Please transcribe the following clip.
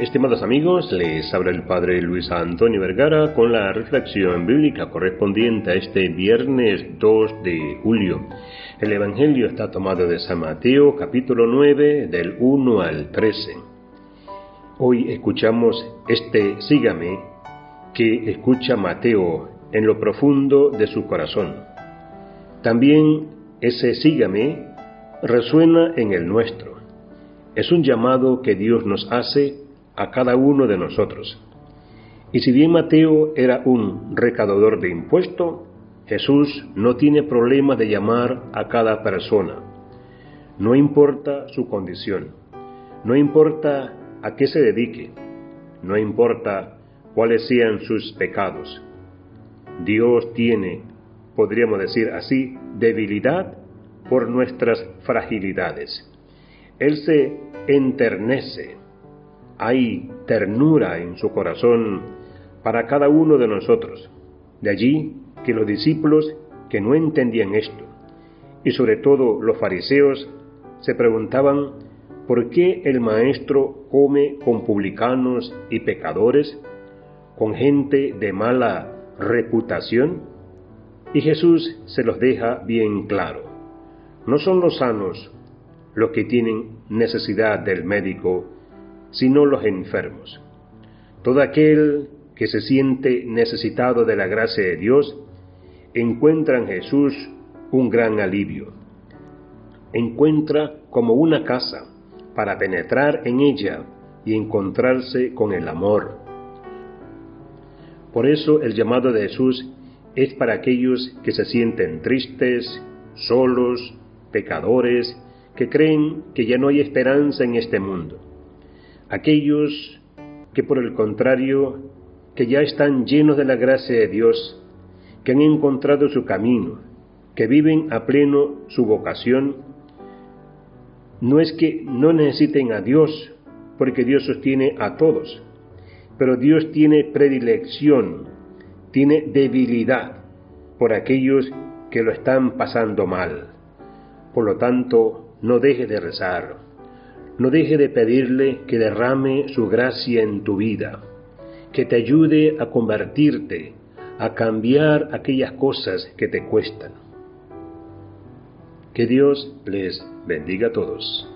Estimados amigos, les habla el Padre Luis Antonio Vergara con la reflexión bíblica correspondiente a este viernes 2 de julio. El Evangelio está tomado de San Mateo capítulo 9 del 1 al 13. Hoy escuchamos este sígame que escucha Mateo en lo profundo de su corazón. También ese sígame resuena en el nuestro. Es un llamado que Dios nos hace a cada uno de nosotros. Y si bien Mateo era un recaudador de impuesto, Jesús no tiene problema de llamar a cada persona. No importa su condición, no importa a qué se dedique, no importa cuáles sean sus pecados. Dios tiene, podríamos decir así, debilidad por nuestras fragilidades. Él se enternece hay ternura en su corazón para cada uno de nosotros. De allí que los discípulos que no entendían esto, y sobre todo los fariseos, se preguntaban por qué el maestro come con publicanos y pecadores, con gente de mala reputación. Y Jesús se los deja bien claro. No son los sanos los que tienen necesidad del médico, sino los enfermos. Todo aquel que se siente necesitado de la gracia de Dios encuentra en Jesús un gran alivio. Encuentra como una casa para penetrar en ella y encontrarse con el amor. Por eso el llamado de Jesús es para aquellos que se sienten tristes, solos, pecadores, que creen que ya no hay esperanza en este mundo aquellos que por el contrario, que ya están llenos de la gracia de Dios, que han encontrado su camino, que viven a pleno su vocación, no es que no necesiten a Dios, porque Dios sostiene a todos, pero Dios tiene predilección, tiene debilidad por aquellos que lo están pasando mal. Por lo tanto, no deje de rezar no deje de pedirle que derrame su gracia en tu vida, que te ayude a convertirte, a cambiar aquellas cosas que te cuestan. Que Dios les bendiga a todos.